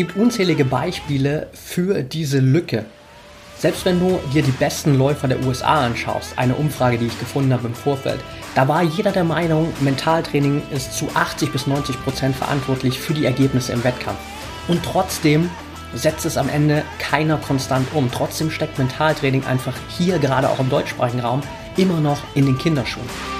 gibt unzählige Beispiele für diese Lücke. Selbst wenn du dir die besten Läufer der USA anschaust, eine Umfrage, die ich gefunden habe im Vorfeld, da war jeder der Meinung, Mentaltraining ist zu 80 bis 90 Prozent verantwortlich für die Ergebnisse im Wettkampf. Und trotzdem setzt es am Ende keiner konstant um. Trotzdem steckt Mentaltraining einfach hier, gerade auch im deutschsprachigen Raum, immer noch in den Kinderschuhen.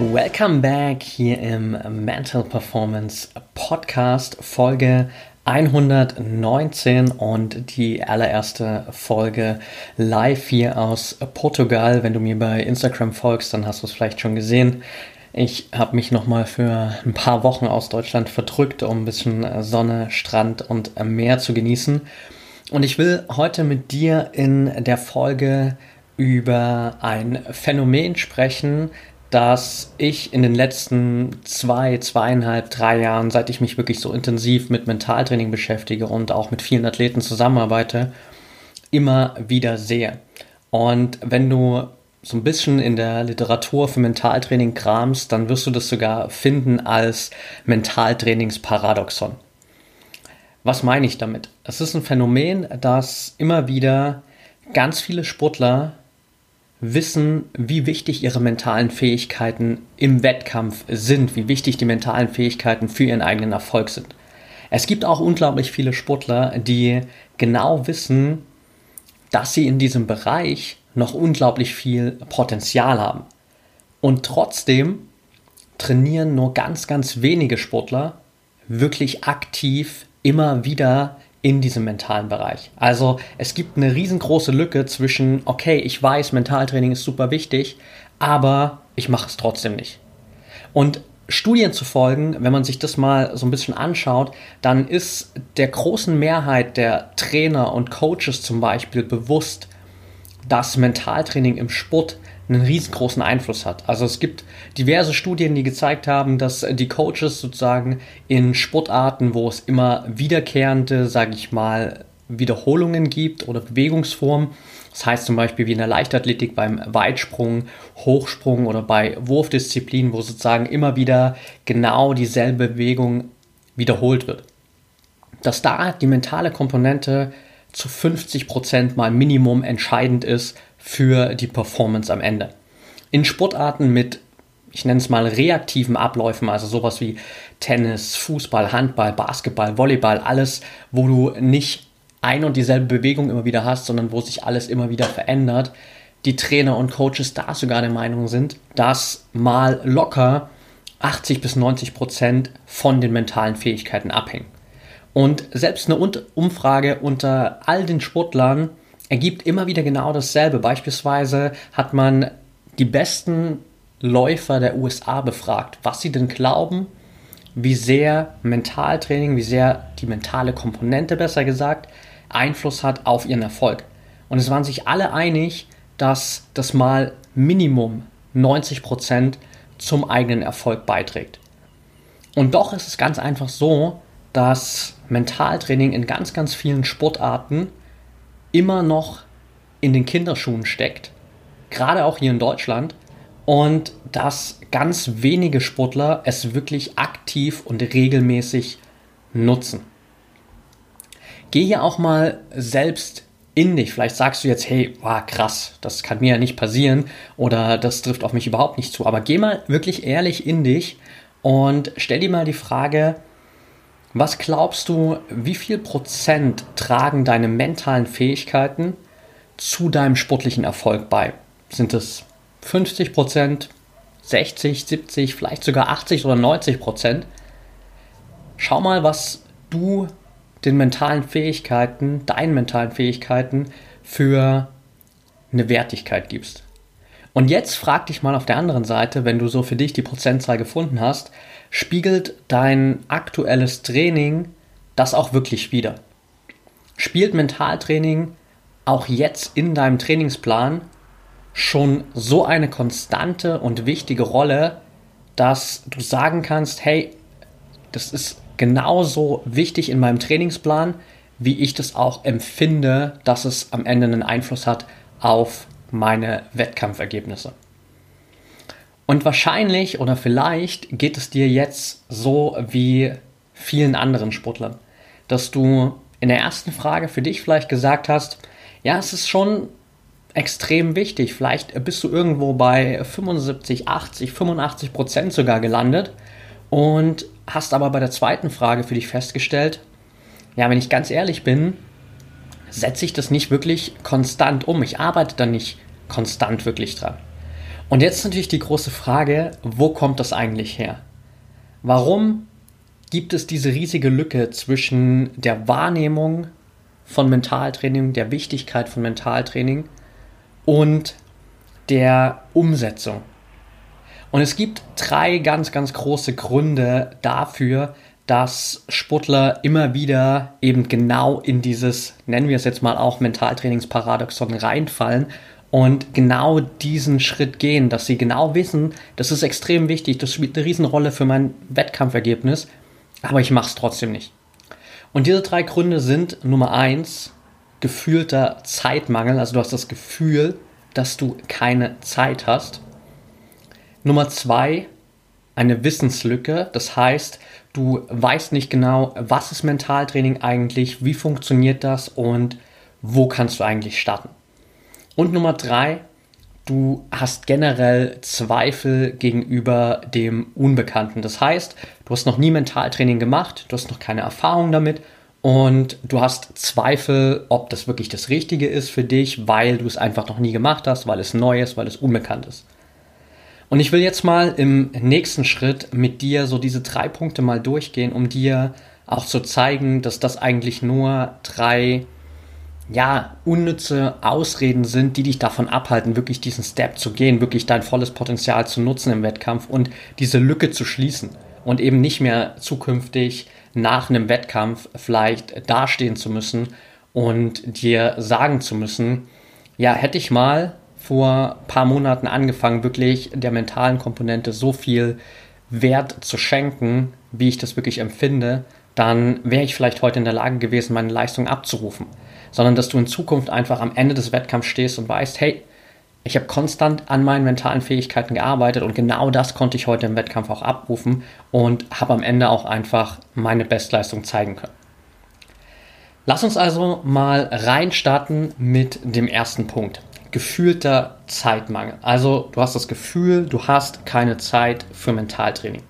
Welcome back hier im Mental Performance Podcast Folge 119 und die allererste Folge live hier aus Portugal. Wenn du mir bei Instagram folgst, dann hast du es vielleicht schon gesehen. Ich habe mich nochmal für ein paar Wochen aus Deutschland verdrückt, um ein bisschen Sonne, Strand und Meer zu genießen. Und ich will heute mit dir in der Folge über ein Phänomen sprechen, dass ich in den letzten zwei, zweieinhalb, drei Jahren, seit ich mich wirklich so intensiv mit Mentaltraining beschäftige und auch mit vielen Athleten zusammenarbeite, immer wieder sehe. Und wenn du so ein bisschen in der Literatur für Mentaltraining kramst, dann wirst du das sogar finden als Mentaltrainingsparadoxon. Was meine ich damit? Es ist ein Phänomen, dass immer wieder ganz viele Sportler wissen, wie wichtig ihre mentalen Fähigkeiten im Wettkampf sind, wie wichtig die mentalen Fähigkeiten für ihren eigenen Erfolg sind. Es gibt auch unglaublich viele Sportler, die genau wissen, dass sie in diesem Bereich noch unglaublich viel Potenzial haben. Und trotzdem trainieren nur ganz, ganz wenige Sportler wirklich aktiv immer wieder in diesem mentalen Bereich. Also es gibt eine riesengroße Lücke zwischen, okay, ich weiß, Mentaltraining ist super wichtig, aber ich mache es trotzdem nicht. Und Studien zu folgen, wenn man sich das mal so ein bisschen anschaut, dann ist der großen Mehrheit der Trainer und Coaches zum Beispiel bewusst, dass Mentaltraining im Sport einen riesengroßen Einfluss hat. Also es gibt diverse Studien, die gezeigt haben, dass die Coaches sozusagen in Sportarten, wo es immer wiederkehrende, sage ich mal, Wiederholungen gibt oder Bewegungsformen, das heißt zum Beispiel wie in der Leichtathletik beim Weitsprung, Hochsprung oder bei Wurfdisziplinen, wo sozusagen immer wieder genau dieselbe Bewegung wiederholt wird. Dass da die mentale Komponente zu 50% mal Minimum entscheidend ist für die Performance am Ende. In Sportarten mit, ich nenne es mal, reaktiven Abläufen, also sowas wie Tennis, Fußball, Handball, Basketball, Volleyball, alles, wo du nicht ein und dieselbe Bewegung immer wieder hast, sondern wo sich alles immer wieder verändert, die Trainer und Coaches da sogar der Meinung sind, dass mal locker 80 bis 90 Prozent von den mentalen Fähigkeiten abhängen. Und selbst eine Umfrage unter all den Sportlern ergibt immer wieder genau dasselbe. Beispielsweise hat man die besten Läufer der USA befragt, was sie denn glauben, wie sehr Mentaltraining, wie sehr die mentale Komponente besser gesagt, Einfluss hat auf ihren Erfolg. Und es waren sich alle einig, dass das mal Minimum 90% zum eigenen Erfolg beiträgt. Und doch ist es ganz einfach so, dass Mentaltraining in ganz, ganz vielen Sportarten immer noch in den Kinderschuhen steckt, gerade auch hier in Deutschland, und dass ganz wenige Sportler es wirklich aktiv und regelmäßig nutzen. Geh hier auch mal selbst in dich. Vielleicht sagst du jetzt, hey, wow, krass, das kann mir ja nicht passieren oder das trifft auf mich überhaupt nicht zu. Aber geh mal wirklich ehrlich in dich und stell dir mal die Frage, was glaubst du, wie viel Prozent tragen deine mentalen Fähigkeiten zu deinem sportlichen Erfolg bei? Sind es 50 Prozent, 60, 70, vielleicht sogar 80 oder 90 Prozent? Schau mal, was du den mentalen Fähigkeiten, deinen mentalen Fähigkeiten für eine Wertigkeit gibst. Und jetzt frag dich mal auf der anderen Seite, wenn du so für dich die Prozentzahl gefunden hast, spiegelt dein aktuelles Training das auch wirklich wieder? Spielt Mentaltraining auch jetzt in deinem Trainingsplan schon so eine konstante und wichtige Rolle, dass du sagen kannst, hey, das ist genauso wichtig in meinem Trainingsplan, wie ich das auch empfinde, dass es am Ende einen Einfluss hat auf meine Wettkampfergebnisse. Und wahrscheinlich oder vielleicht geht es dir jetzt so wie vielen anderen Sportlern, dass du in der ersten Frage für dich vielleicht gesagt hast, ja, es ist schon extrem wichtig. Vielleicht bist du irgendwo bei 75, 80, 85 Prozent sogar gelandet und hast aber bei der zweiten Frage für dich festgestellt, ja, wenn ich ganz ehrlich bin, setze ich das nicht wirklich konstant um. Ich arbeite da nicht konstant wirklich dran. Und jetzt natürlich die große Frage, wo kommt das eigentlich her? Warum gibt es diese riesige Lücke zwischen der Wahrnehmung von Mentaltraining, der Wichtigkeit von Mentaltraining und der Umsetzung? Und es gibt drei ganz, ganz große Gründe dafür, dass Sportler immer wieder eben genau in dieses, nennen wir es jetzt mal auch Mentaltrainingsparadoxon reinfallen und genau diesen Schritt gehen, dass sie genau wissen, das ist extrem wichtig, das spielt eine Riesenrolle für mein Wettkampfergebnis, aber ich mache es trotzdem nicht. Und diese drei Gründe sind Nummer eins, gefühlter Zeitmangel, also du hast das Gefühl, dass du keine Zeit hast. Nummer zwei, eine Wissenslücke. Das heißt, du weißt nicht genau, was ist Mentaltraining eigentlich, wie funktioniert das und wo kannst du eigentlich starten. Und Nummer drei, du hast generell Zweifel gegenüber dem Unbekannten. Das heißt, du hast noch nie Mentaltraining gemacht, du hast noch keine Erfahrung damit und du hast Zweifel, ob das wirklich das Richtige ist für dich, weil du es einfach noch nie gemacht hast, weil es neu ist, weil es unbekannt ist. Und ich will jetzt mal im nächsten Schritt mit dir so diese drei Punkte mal durchgehen, um dir auch zu zeigen, dass das eigentlich nur drei ja, unnütze Ausreden sind, die dich davon abhalten, wirklich diesen Step zu gehen, wirklich dein volles Potenzial zu nutzen im Wettkampf und diese Lücke zu schließen und eben nicht mehr zukünftig nach einem Wettkampf vielleicht dastehen zu müssen und dir sagen zu müssen, ja, hätte ich mal vor paar Monaten angefangen, wirklich der mentalen Komponente so viel Wert zu schenken, wie ich das wirklich empfinde, dann wäre ich vielleicht heute in der Lage gewesen, meine Leistung abzurufen. Sondern dass du in Zukunft einfach am Ende des Wettkampfs stehst und weißt, hey, ich habe konstant an meinen mentalen Fähigkeiten gearbeitet und genau das konnte ich heute im Wettkampf auch abrufen und habe am Ende auch einfach meine Bestleistung zeigen können. Lass uns also mal reinstarten mit dem ersten Punkt gefühlter Zeitmangel. Also du hast das Gefühl, du hast keine Zeit für Mentaltraining.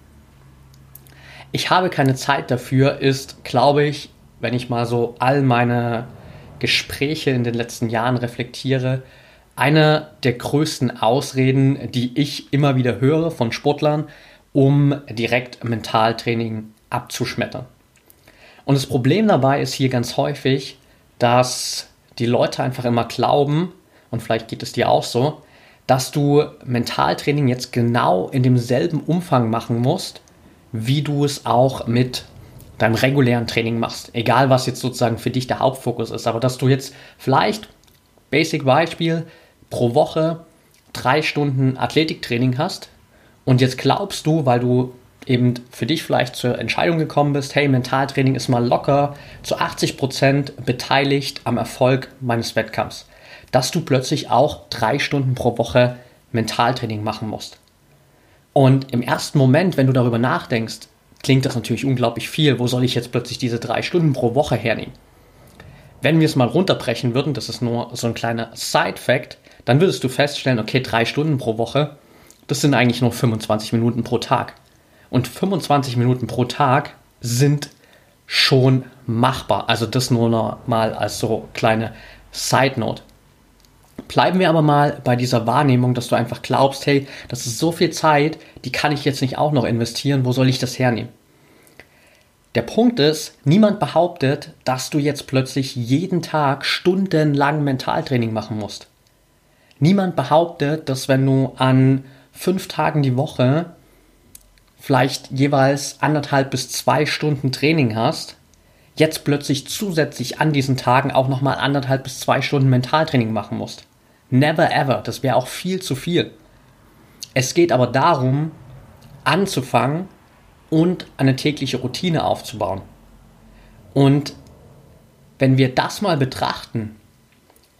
Ich habe keine Zeit dafür ist, glaube ich, wenn ich mal so all meine Gespräche in den letzten Jahren reflektiere, eine der größten Ausreden, die ich immer wieder höre von Sportlern, um direkt Mentaltraining abzuschmettern. Und das Problem dabei ist hier ganz häufig, dass die Leute einfach immer glauben, und vielleicht geht es dir auch so, dass du Mentaltraining jetzt genau in demselben Umfang machen musst, wie du es auch mit deinem regulären Training machst. Egal, was jetzt sozusagen für dich der Hauptfokus ist, aber dass du jetzt vielleicht, Basic Beispiel, pro Woche drei Stunden Athletiktraining hast und jetzt glaubst du, weil du eben für dich vielleicht zur Entscheidung gekommen bist, hey, Mentaltraining ist mal locker zu 80 Prozent beteiligt am Erfolg meines Wettkampfs dass du plötzlich auch drei Stunden pro Woche Mentaltraining machen musst. Und im ersten Moment, wenn du darüber nachdenkst, klingt das natürlich unglaublich viel. Wo soll ich jetzt plötzlich diese drei Stunden pro Woche hernehmen? Wenn wir es mal runterbrechen würden, das ist nur so ein kleiner Side-Fact, dann würdest du feststellen, okay, drei Stunden pro Woche, das sind eigentlich nur 25 Minuten pro Tag. Und 25 Minuten pro Tag sind schon machbar. Also das nur noch mal als so kleine Side Note. Bleiben wir aber mal bei dieser Wahrnehmung, dass du einfach glaubst, hey, das ist so viel Zeit, die kann ich jetzt nicht auch noch investieren, wo soll ich das hernehmen? Der Punkt ist, niemand behauptet, dass du jetzt plötzlich jeden Tag stundenlang Mentaltraining machen musst. Niemand behauptet, dass wenn du an fünf Tagen die Woche vielleicht jeweils anderthalb bis zwei Stunden Training hast, jetzt plötzlich zusätzlich an diesen Tagen auch nochmal anderthalb bis zwei Stunden Mentaltraining machen musst. Never ever, das wäre auch viel zu viel. Es geht aber darum, anzufangen und eine tägliche Routine aufzubauen. Und wenn wir das mal betrachten,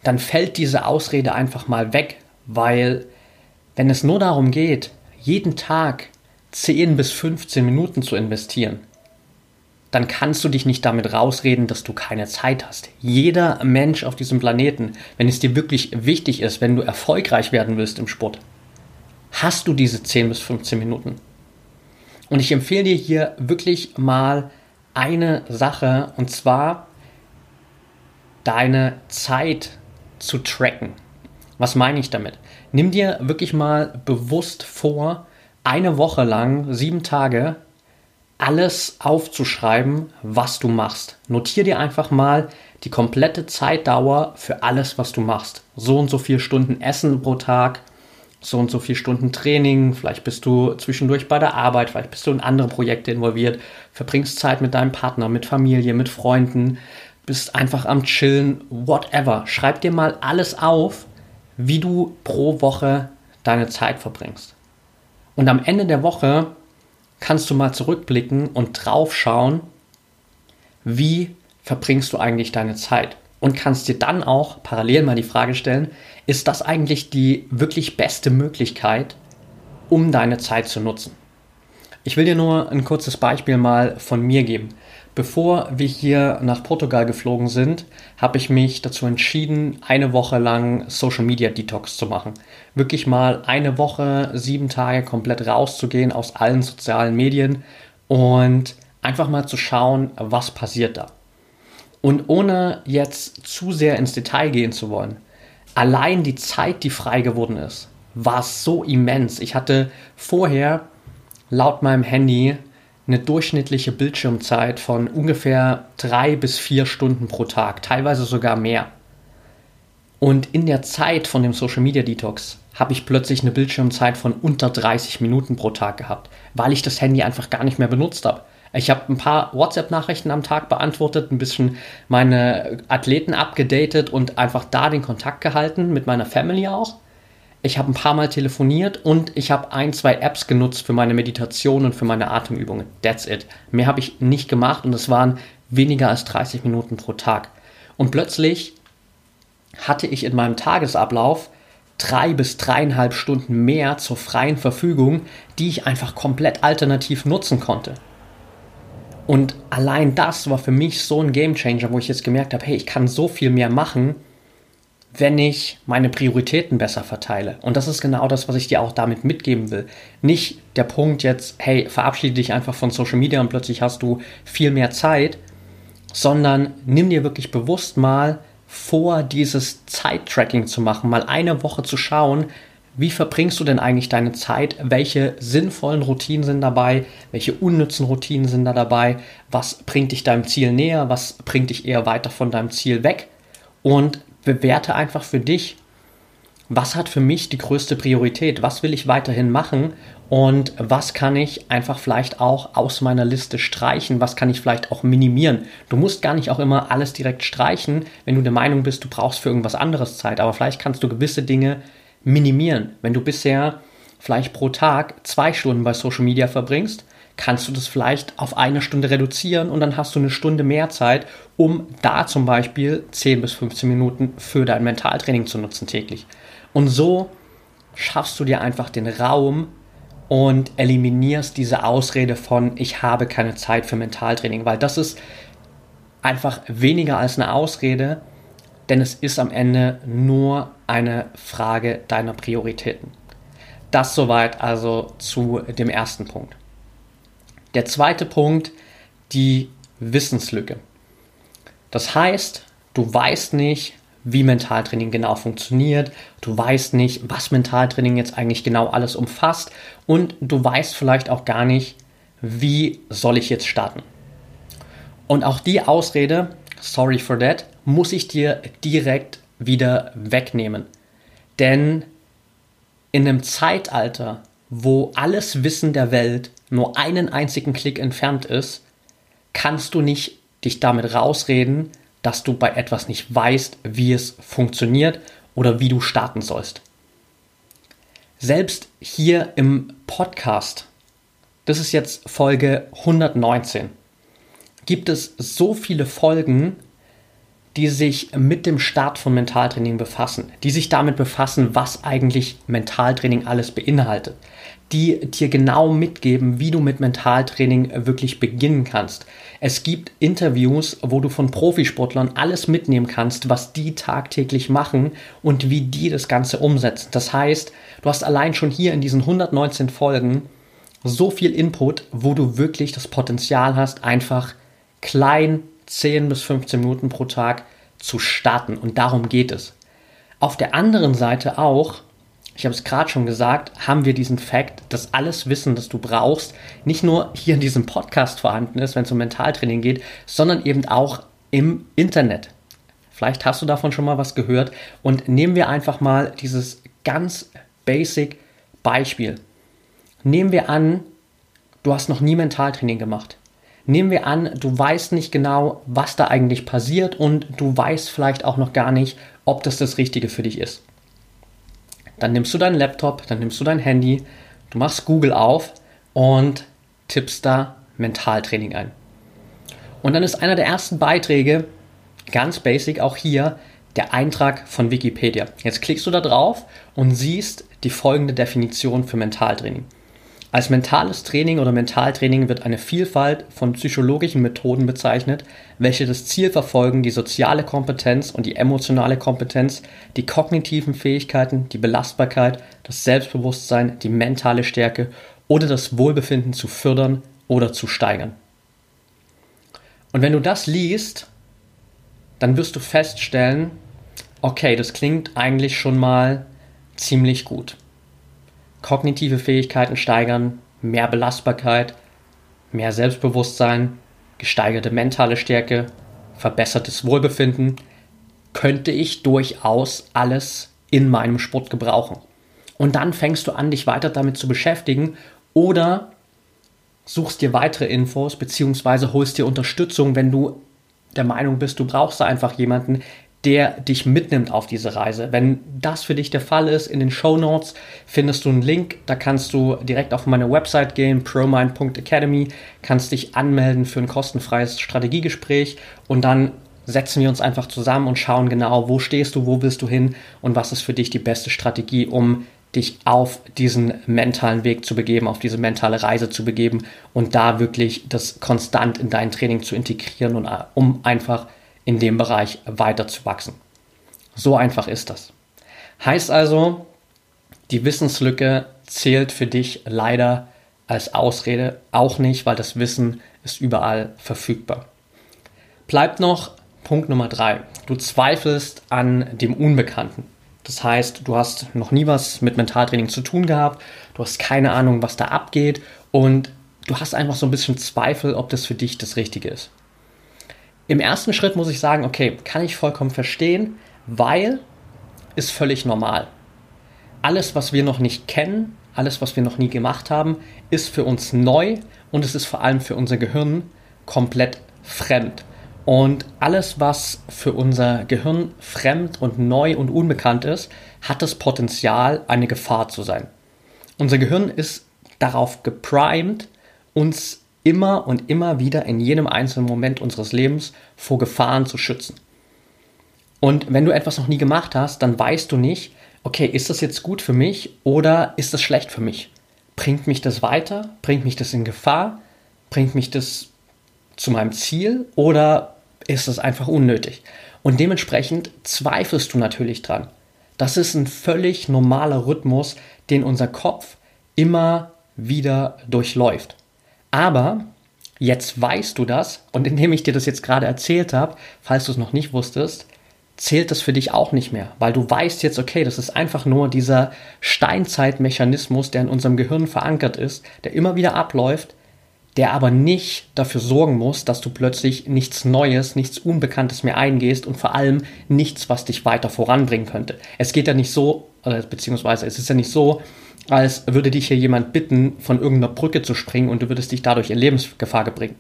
dann fällt diese Ausrede einfach mal weg, weil wenn es nur darum geht, jeden Tag 10 bis 15 Minuten zu investieren, dann kannst du dich nicht damit rausreden, dass du keine Zeit hast. Jeder Mensch auf diesem Planeten, wenn es dir wirklich wichtig ist, wenn du erfolgreich werden willst im Sport, hast du diese 10 bis 15 Minuten. Und ich empfehle dir hier wirklich mal eine Sache, und zwar deine Zeit zu tracken. Was meine ich damit? Nimm dir wirklich mal bewusst vor, eine Woche lang, sieben Tage, alles aufzuschreiben, was du machst. Notier dir einfach mal die komplette Zeitdauer für alles, was du machst. So und so viele Stunden Essen pro Tag, so und so viele Stunden Training, vielleicht bist du zwischendurch bei der Arbeit, vielleicht bist du in andere Projekte involviert, verbringst Zeit mit deinem Partner, mit Familie, mit Freunden, bist einfach am Chillen, whatever. Schreib dir mal alles auf, wie du pro Woche deine Zeit verbringst. Und am Ende der Woche kannst du mal zurückblicken und drauf schauen, wie verbringst du eigentlich deine Zeit? Und kannst dir dann auch parallel mal die Frage stellen, ist das eigentlich die wirklich beste Möglichkeit, um deine Zeit zu nutzen? Ich will dir nur ein kurzes Beispiel mal von mir geben. Bevor wir hier nach Portugal geflogen sind, habe ich mich dazu entschieden, eine Woche lang Social Media Detox zu machen. Wirklich mal eine Woche, sieben Tage komplett rauszugehen aus allen sozialen Medien und einfach mal zu schauen, was passiert da. Und ohne jetzt zu sehr ins Detail gehen zu wollen, allein die Zeit, die frei geworden ist, war so immens. Ich hatte vorher laut meinem Handy eine durchschnittliche Bildschirmzeit von ungefähr drei bis vier Stunden pro Tag, teilweise sogar mehr. Und in der Zeit von dem Social Media Detox habe ich plötzlich eine Bildschirmzeit von unter 30 Minuten pro Tag gehabt, weil ich das Handy einfach gar nicht mehr benutzt habe. Ich habe ein paar WhatsApp-Nachrichten am Tag beantwortet, ein bisschen meine Athleten abgedatet und einfach da den Kontakt gehalten, mit meiner Family auch ich habe ein paar Mal telefoniert und ich habe ein, zwei Apps genutzt für meine Meditation und für meine Atemübungen. That's it. Mehr habe ich nicht gemacht und es waren weniger als 30 Minuten pro Tag. Und plötzlich hatte ich in meinem Tagesablauf drei bis dreieinhalb Stunden mehr zur freien Verfügung, die ich einfach komplett alternativ nutzen konnte. Und allein das war für mich so ein Gamechanger, wo ich jetzt gemerkt habe, hey, ich kann so viel mehr machen, wenn ich meine Prioritäten besser verteile. Und das ist genau das, was ich dir auch damit mitgeben will. Nicht der Punkt jetzt, hey, verabschiede dich einfach von Social Media und plötzlich hast du viel mehr Zeit, sondern nimm dir wirklich bewusst mal vor, dieses Zeittracking zu machen, mal eine Woche zu schauen, wie verbringst du denn eigentlich deine Zeit? Welche sinnvollen Routinen sind dabei? Welche unnützen Routinen sind da dabei? Was bringt dich deinem Ziel näher? Was bringt dich eher weiter von deinem Ziel weg? Und bewerte einfach für dich, was hat für mich die größte Priorität, was will ich weiterhin machen und was kann ich einfach vielleicht auch aus meiner Liste streichen, was kann ich vielleicht auch minimieren. Du musst gar nicht auch immer alles direkt streichen, wenn du der Meinung bist, du brauchst für irgendwas anderes Zeit, aber vielleicht kannst du gewisse Dinge minimieren. Wenn du bisher vielleicht pro Tag zwei Stunden bei Social Media verbringst, kannst du das vielleicht auf eine Stunde reduzieren und dann hast du eine Stunde mehr Zeit, um da zum Beispiel 10 bis 15 Minuten für dein Mentaltraining zu nutzen täglich. Und so schaffst du dir einfach den Raum und eliminierst diese Ausrede von ich habe keine Zeit für Mentaltraining, weil das ist einfach weniger als eine Ausrede, denn es ist am Ende nur eine Frage deiner Prioritäten. Das soweit also zu dem ersten Punkt. Der zweite Punkt, die Wissenslücke. Das heißt, du weißt nicht, wie Mentaltraining genau funktioniert, du weißt nicht, was Mentaltraining jetzt eigentlich genau alles umfasst und du weißt vielleicht auch gar nicht, wie soll ich jetzt starten. Und auch die Ausrede, sorry for that, muss ich dir direkt wieder wegnehmen. Denn in einem Zeitalter, wo alles Wissen der Welt nur einen einzigen Klick entfernt ist, kannst du nicht dich damit rausreden, dass du bei etwas nicht weißt, wie es funktioniert oder wie du starten sollst. Selbst hier im Podcast, das ist jetzt Folge 119, gibt es so viele Folgen, die sich mit dem Start von Mentaltraining befassen, die sich damit befassen, was eigentlich Mentaltraining alles beinhaltet, die dir genau mitgeben, wie du mit Mentaltraining wirklich beginnen kannst. Es gibt Interviews, wo du von Profisportlern alles mitnehmen kannst, was die tagtäglich machen und wie die das Ganze umsetzen. Das heißt, du hast allein schon hier in diesen 119 Folgen so viel Input, wo du wirklich das Potenzial hast, einfach klein 10 bis 15 Minuten pro Tag zu starten. Und darum geht es. Auf der anderen Seite auch, ich habe es gerade schon gesagt, haben wir diesen Fakt, dass alles Wissen, das du brauchst, nicht nur hier in diesem Podcast vorhanden ist, wenn es um Mentaltraining geht, sondern eben auch im Internet. Vielleicht hast du davon schon mal was gehört. Und nehmen wir einfach mal dieses ganz basic Beispiel. Nehmen wir an, du hast noch nie Mentaltraining gemacht. Nehmen wir an, du weißt nicht genau, was da eigentlich passiert und du weißt vielleicht auch noch gar nicht, ob das das Richtige für dich ist. Dann nimmst du deinen Laptop, dann nimmst du dein Handy, du machst Google auf und tippst da Mentaltraining ein. Und dann ist einer der ersten Beiträge, ganz basic auch hier, der Eintrag von Wikipedia. Jetzt klickst du da drauf und siehst die folgende Definition für Mentaltraining. Als mentales Training oder Mentaltraining wird eine Vielfalt von psychologischen Methoden bezeichnet, welche das Ziel verfolgen, die soziale Kompetenz und die emotionale Kompetenz, die kognitiven Fähigkeiten, die Belastbarkeit, das Selbstbewusstsein, die mentale Stärke oder das Wohlbefinden zu fördern oder zu steigern. Und wenn du das liest, dann wirst du feststellen, okay, das klingt eigentlich schon mal ziemlich gut kognitive Fähigkeiten steigern, mehr Belastbarkeit, mehr Selbstbewusstsein, gesteigerte mentale Stärke, verbessertes Wohlbefinden, könnte ich durchaus alles in meinem Sport gebrauchen. Und dann fängst du an, dich weiter damit zu beschäftigen oder suchst dir weitere Infos beziehungsweise holst dir Unterstützung, wenn du der Meinung bist, du brauchst einfach jemanden, der dich mitnimmt auf diese Reise. Wenn das für dich der Fall ist, in den Show Notes findest du einen Link, da kannst du direkt auf meine Website gehen, promind.academy, kannst dich anmelden für ein kostenfreies Strategiegespräch und dann setzen wir uns einfach zusammen und schauen genau, wo stehst du, wo willst du hin und was ist für dich die beste Strategie, um dich auf diesen mentalen Weg zu begeben, auf diese mentale Reise zu begeben und da wirklich das konstant in dein Training zu integrieren und äh, um einfach in dem Bereich weiter zu wachsen. So einfach ist das. Heißt also, die Wissenslücke zählt für dich leider als Ausrede auch nicht, weil das Wissen ist überall verfügbar. Bleibt noch Punkt Nummer drei. Du zweifelst an dem Unbekannten. Das heißt, du hast noch nie was mit Mentaltraining zu tun gehabt, du hast keine Ahnung, was da abgeht und du hast einfach so ein bisschen Zweifel, ob das für dich das Richtige ist. Im ersten Schritt muss ich sagen, okay, kann ich vollkommen verstehen, weil ist völlig normal. Alles, was wir noch nicht kennen, alles, was wir noch nie gemacht haben, ist für uns neu und es ist vor allem für unser Gehirn komplett fremd. Und alles, was für unser Gehirn fremd und neu und unbekannt ist, hat das Potenzial, eine Gefahr zu sein. Unser Gehirn ist darauf geprimed, uns immer und immer wieder in jedem einzelnen Moment unseres Lebens vor Gefahren zu schützen. Und wenn du etwas noch nie gemacht hast, dann weißt du nicht, okay, ist das jetzt gut für mich oder ist das schlecht für mich? Bringt mich das weiter? Bringt mich das in Gefahr? Bringt mich das zu meinem Ziel oder ist das einfach unnötig? Und dementsprechend zweifelst du natürlich dran. Das ist ein völlig normaler Rhythmus, den unser Kopf immer wieder durchläuft. Aber jetzt weißt du das und indem ich dir das jetzt gerade erzählt habe, falls du es noch nicht wusstest, zählt das für dich auch nicht mehr, weil du weißt jetzt, okay, das ist einfach nur dieser Steinzeitmechanismus, der in unserem Gehirn verankert ist, der immer wieder abläuft, der aber nicht dafür sorgen muss, dass du plötzlich nichts Neues, nichts Unbekanntes mehr eingehst und vor allem nichts, was dich weiter voranbringen könnte. Es geht ja nicht so beziehungsweise es ist ja nicht so, als würde dich hier jemand bitten, von irgendeiner Brücke zu springen und du würdest dich dadurch in Lebensgefahr bringen.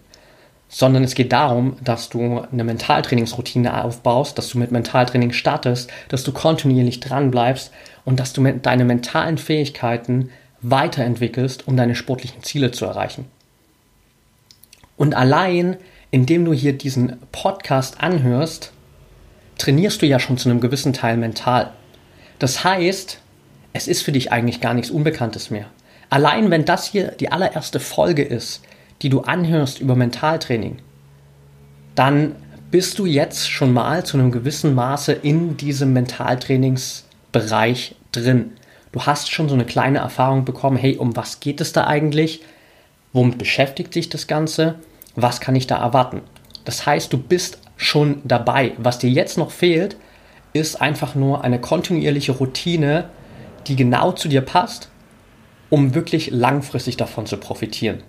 Sondern es geht darum, dass du eine Mentaltrainingsroutine aufbaust, dass du mit Mentaltraining startest, dass du kontinuierlich dran bleibst und dass du deine mentalen Fähigkeiten weiterentwickelst, um deine sportlichen Ziele zu erreichen. Und allein, indem du hier diesen Podcast anhörst, trainierst du ja schon zu einem gewissen Teil mental. Das heißt, es ist für dich eigentlich gar nichts Unbekanntes mehr. Allein wenn das hier die allererste Folge ist, die du anhörst über Mentaltraining, dann bist du jetzt schon mal zu einem gewissen Maße in diesem Mentaltrainingsbereich drin. Du hast schon so eine kleine Erfahrung bekommen, hey, um was geht es da eigentlich? Womit beschäftigt sich das Ganze? Was kann ich da erwarten? Das heißt, du bist schon dabei. Was dir jetzt noch fehlt, ist einfach nur eine kontinuierliche Routine, die genau zu dir passt, um wirklich langfristig davon zu profitieren.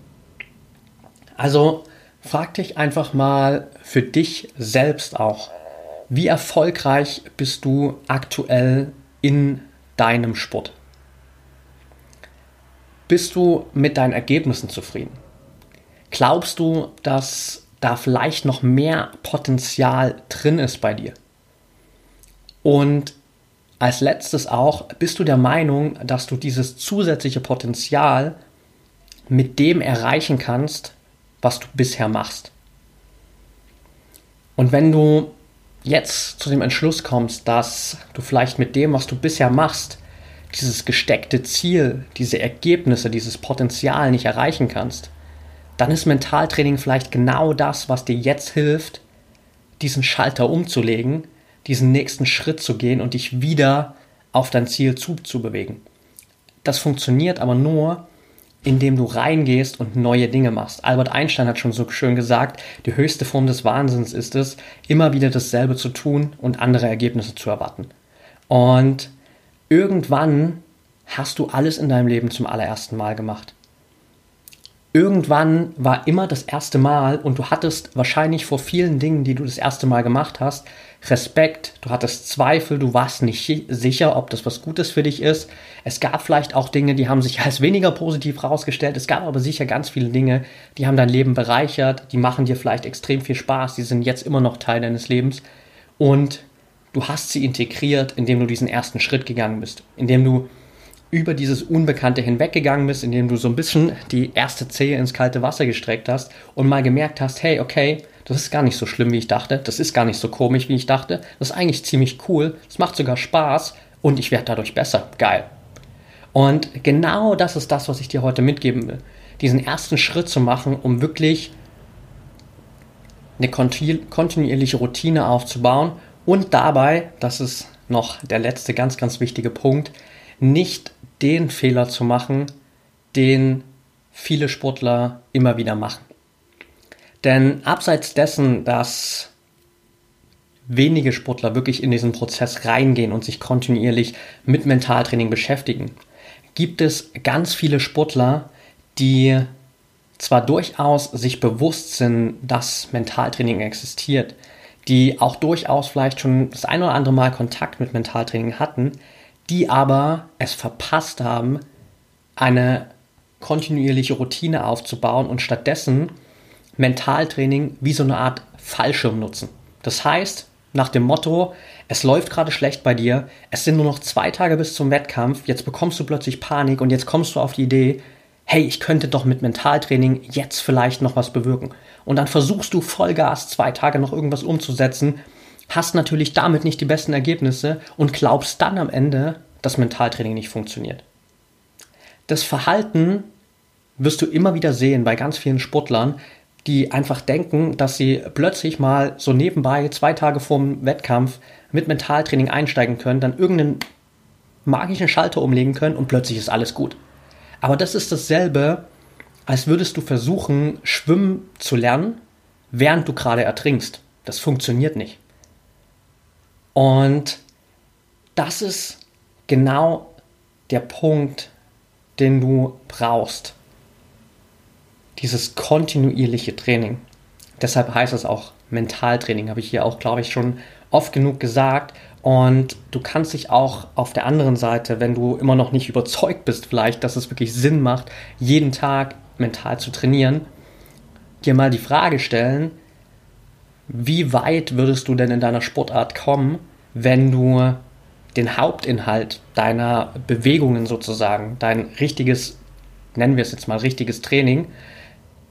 Also frag dich einfach mal für dich selbst auch, wie erfolgreich bist du aktuell in deinem Sport? Bist du mit deinen Ergebnissen zufrieden? Glaubst du, dass da vielleicht noch mehr Potenzial drin ist bei dir? Und als letztes auch, bist du der Meinung, dass du dieses zusätzliche Potenzial mit dem erreichen kannst, was du bisher machst? Und wenn du jetzt zu dem Entschluss kommst, dass du vielleicht mit dem, was du bisher machst, dieses gesteckte Ziel, diese Ergebnisse, dieses Potenzial nicht erreichen kannst, dann ist Mentaltraining vielleicht genau das, was dir jetzt hilft, diesen Schalter umzulegen diesen nächsten Schritt zu gehen und dich wieder auf dein Ziel zuzubewegen. Das funktioniert aber nur, indem du reingehst und neue Dinge machst. Albert Einstein hat schon so schön gesagt, die höchste Form des Wahnsinns ist es, immer wieder dasselbe zu tun und andere Ergebnisse zu erwarten. Und irgendwann hast du alles in deinem Leben zum allerersten Mal gemacht irgendwann war immer das erste Mal und du hattest wahrscheinlich vor vielen Dingen, die du das erste Mal gemacht hast, Respekt, du hattest Zweifel, du warst nicht sicher, ob das was Gutes für dich ist. Es gab vielleicht auch Dinge, die haben sich als weniger positiv herausgestellt. Es gab aber sicher ganz viele Dinge, die haben dein Leben bereichert, die machen dir vielleicht extrem viel Spaß, die sind jetzt immer noch Teil deines Lebens. Und du hast sie integriert, indem du diesen ersten Schritt gegangen bist, indem du über dieses Unbekannte hinweggegangen bist, indem du so ein bisschen die erste Zehe ins kalte Wasser gestreckt hast und mal gemerkt hast, hey, okay, das ist gar nicht so schlimm, wie ich dachte, das ist gar nicht so komisch, wie ich dachte, das ist eigentlich ziemlich cool, es macht sogar Spaß und ich werde dadurch besser. Geil. Und genau das ist das, was ich dir heute mitgeben will. Diesen ersten Schritt zu machen, um wirklich eine kontinuierliche Routine aufzubauen und dabei, das ist noch der letzte ganz, ganz wichtige Punkt, nicht den Fehler zu machen, den viele Sportler immer wieder machen. Denn abseits dessen, dass wenige Sportler wirklich in diesen Prozess reingehen und sich kontinuierlich mit Mentaltraining beschäftigen, gibt es ganz viele Sportler, die zwar durchaus sich bewusst sind, dass Mentaltraining existiert, die auch durchaus vielleicht schon das ein oder andere Mal Kontakt mit Mentaltraining hatten, die aber es verpasst haben, eine kontinuierliche Routine aufzubauen und stattdessen Mentaltraining wie so eine Art Fallschirm nutzen. Das heißt, nach dem Motto, es läuft gerade schlecht bei dir, es sind nur noch zwei Tage bis zum Wettkampf, jetzt bekommst du plötzlich Panik und jetzt kommst du auf die Idee, hey, ich könnte doch mit Mentaltraining jetzt vielleicht noch was bewirken. Und dann versuchst du Vollgas zwei Tage noch irgendwas umzusetzen hast natürlich damit nicht die besten Ergebnisse und glaubst dann am Ende, dass Mentaltraining nicht funktioniert. Das Verhalten wirst du immer wieder sehen bei ganz vielen Sportlern, die einfach denken, dass sie plötzlich mal so nebenbei zwei Tage vorm Wettkampf mit Mentaltraining einsteigen können, dann irgendeinen magischen Schalter umlegen können und plötzlich ist alles gut. Aber das ist dasselbe, als würdest du versuchen, schwimmen zu lernen, während du gerade ertrinkst. Das funktioniert nicht. Und das ist genau der Punkt, den du brauchst. Dieses kontinuierliche Training. Deshalb heißt es auch Mentaltraining, habe ich hier auch, glaube ich, schon oft genug gesagt. Und du kannst dich auch auf der anderen Seite, wenn du immer noch nicht überzeugt bist, vielleicht, dass es wirklich Sinn macht, jeden Tag mental zu trainieren, dir mal die Frage stellen, wie weit würdest du denn in deiner Sportart kommen, wenn du den Hauptinhalt deiner Bewegungen sozusagen, dein richtiges, nennen wir es jetzt mal richtiges Training,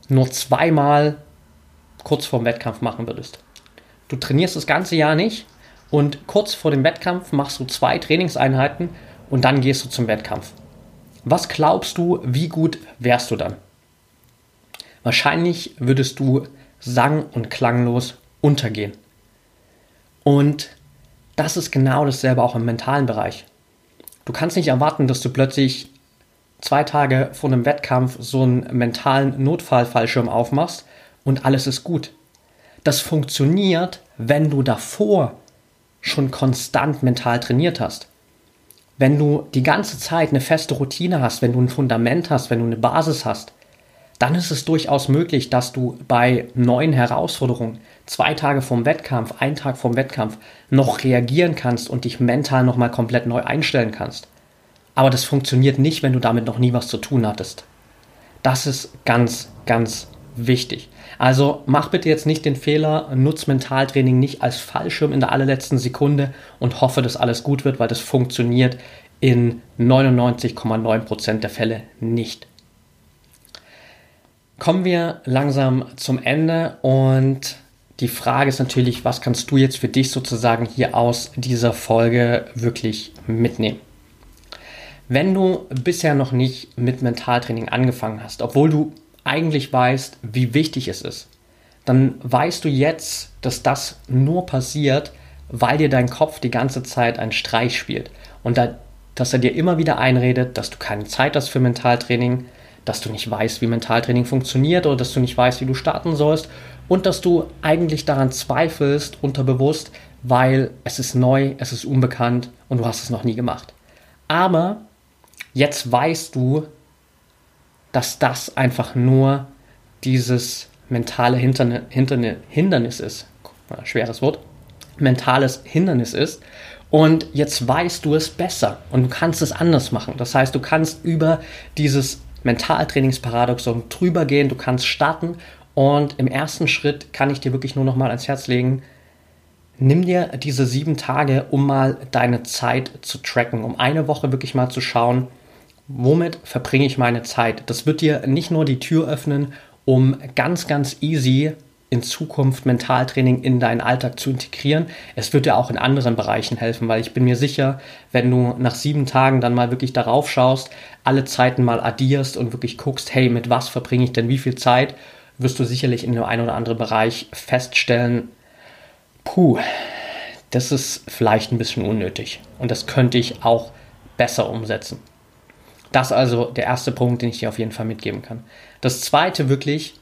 nur zweimal kurz vorm Wettkampf machen würdest. Du trainierst das ganze Jahr nicht und kurz vor dem Wettkampf machst du zwei Trainingseinheiten und dann gehst du zum Wettkampf. Was glaubst du, wie gut wärst du dann? Wahrscheinlich würdest du sang- und klanglos untergehen. Und das ist genau dasselbe auch im mentalen Bereich. Du kannst nicht erwarten, dass du plötzlich zwei Tage vor einem Wettkampf so einen mentalen Notfallfallschirm aufmachst und alles ist gut. Das funktioniert, wenn du davor schon konstant mental trainiert hast. Wenn du die ganze Zeit eine feste Routine hast, wenn du ein Fundament hast, wenn du eine Basis hast, dann ist es durchaus möglich, dass du bei neuen Herausforderungen zwei Tage vorm Wettkampf, einen Tag vorm Wettkampf noch reagieren kannst und dich mental nochmal komplett neu einstellen kannst. Aber das funktioniert nicht, wenn du damit noch nie was zu tun hattest. Das ist ganz, ganz wichtig. Also mach bitte jetzt nicht den Fehler, nutz Mentaltraining nicht als Fallschirm in der allerletzten Sekunde und hoffe, dass alles gut wird, weil das funktioniert in 99,9% der Fälle nicht kommen wir langsam zum Ende und die Frage ist natürlich, was kannst du jetzt für dich sozusagen hier aus dieser Folge wirklich mitnehmen? Wenn du bisher noch nicht mit Mentaltraining angefangen hast, obwohl du eigentlich weißt, wie wichtig es ist, dann weißt du jetzt, dass das nur passiert, weil dir dein Kopf die ganze Zeit einen Streich spielt und da, dass er dir immer wieder einredet, dass du keine Zeit hast für Mentaltraining, dass du nicht weißt, wie Mentaltraining funktioniert oder dass du nicht weißt, wie du starten sollst und dass du eigentlich daran zweifelst unterbewusst, weil es ist neu, es ist unbekannt und du hast es noch nie gemacht. Aber jetzt weißt du, dass das einfach nur dieses mentale Hinterne, Hinterne, Hindernis ist. Schweres Wort. Mentales Hindernis ist. Und jetzt weißt du es besser und du kannst es anders machen. Das heißt, du kannst über dieses Mentaltrainingsparadoxon drüber gehen. Du kannst starten und im ersten Schritt kann ich dir wirklich nur noch mal ans Herz legen, nimm dir diese sieben Tage, um mal deine Zeit zu tracken, um eine Woche wirklich mal zu schauen, womit verbringe ich meine Zeit. Das wird dir nicht nur die Tür öffnen, um ganz, ganz easy in Zukunft Mentaltraining in deinen Alltag zu integrieren. Es wird dir auch in anderen Bereichen helfen, weil ich bin mir sicher, wenn du nach sieben Tagen dann mal wirklich darauf schaust, alle Zeiten mal addierst und wirklich guckst, hey, mit was verbringe ich denn wie viel Zeit, wirst du sicherlich in dem einen oder anderen Bereich feststellen, puh, das ist vielleicht ein bisschen unnötig und das könnte ich auch besser umsetzen. Das also der erste Punkt, den ich dir auf jeden Fall mitgeben kann. Das zweite wirklich,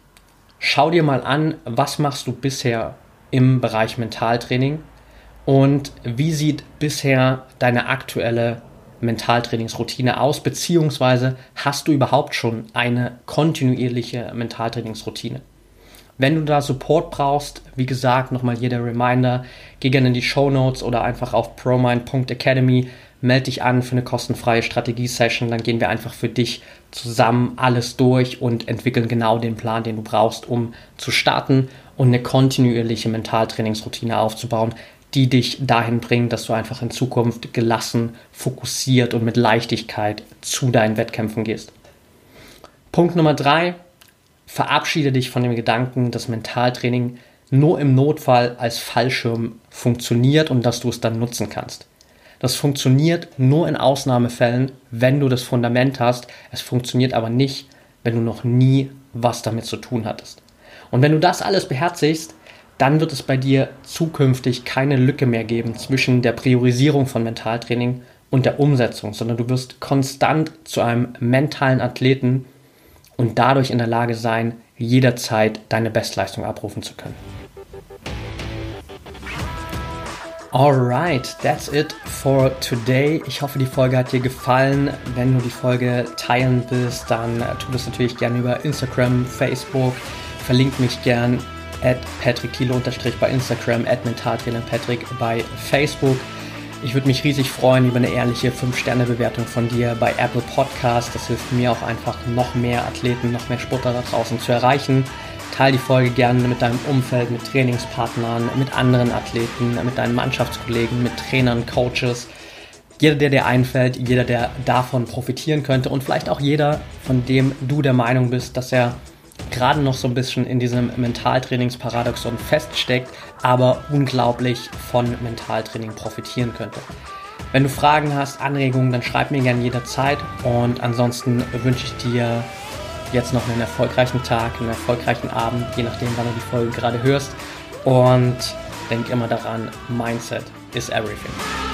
schau dir mal an, was machst du bisher im Bereich Mentaltraining und wie sieht bisher deine aktuelle Mentaltrainingsroutine aus, beziehungsweise hast du überhaupt schon eine kontinuierliche Mentaltrainingsroutine? Wenn du da Support brauchst, wie gesagt, nochmal jeder Reminder, geh gerne in die Show Notes oder einfach auf promind.academy melde dich an für eine kostenfreie Strategie-Session, dann gehen wir einfach für dich zusammen alles durch und entwickeln genau den Plan, den du brauchst, um zu starten und eine kontinuierliche Mentaltrainingsroutine aufzubauen, die dich dahin bringt, dass du einfach in Zukunft gelassen, fokussiert und mit Leichtigkeit zu deinen Wettkämpfen gehst. Punkt Nummer drei, verabschiede dich von dem Gedanken, dass Mentaltraining nur im Notfall als Fallschirm funktioniert und dass du es dann nutzen kannst. Das funktioniert nur in Ausnahmefällen, wenn du das Fundament hast. Es funktioniert aber nicht, wenn du noch nie was damit zu tun hattest. Und wenn du das alles beherzigst, dann wird es bei dir zukünftig keine Lücke mehr geben zwischen der Priorisierung von Mentaltraining und der Umsetzung, sondern du wirst konstant zu einem mentalen Athleten und dadurch in der Lage sein, jederzeit deine Bestleistung abrufen zu können. Alright, that's it for today. Ich hoffe, die Folge hat dir gefallen. Wenn du die Folge teilen willst, dann tu das natürlich gerne über Instagram, Facebook. Verlink mich gern at Patrick Thiele bei Instagram, at Mentaltrainer Patrick bei Facebook. Ich würde mich riesig freuen über eine ehrliche 5-Sterne-Bewertung von dir bei Apple Podcast. Das hilft mir auch einfach, noch mehr Athleten, noch mehr Sportler da draußen zu erreichen. Teil die Folge gerne mit deinem Umfeld, mit Trainingspartnern, mit anderen Athleten, mit deinen Mannschaftskollegen, mit Trainern, Coaches. Jeder, der dir einfällt, jeder, der davon profitieren könnte und vielleicht auch jeder, von dem du der Meinung bist, dass er gerade noch so ein bisschen in diesem Mentaltrainingsparadoxon feststeckt, aber unglaublich von Mentaltraining profitieren könnte. Wenn du Fragen hast, Anregungen, dann schreib mir gerne jederzeit und ansonsten wünsche ich dir jetzt noch einen erfolgreichen Tag, einen erfolgreichen Abend, je nachdem, wann du die Folge gerade hörst und denk immer daran, Mindset is everything.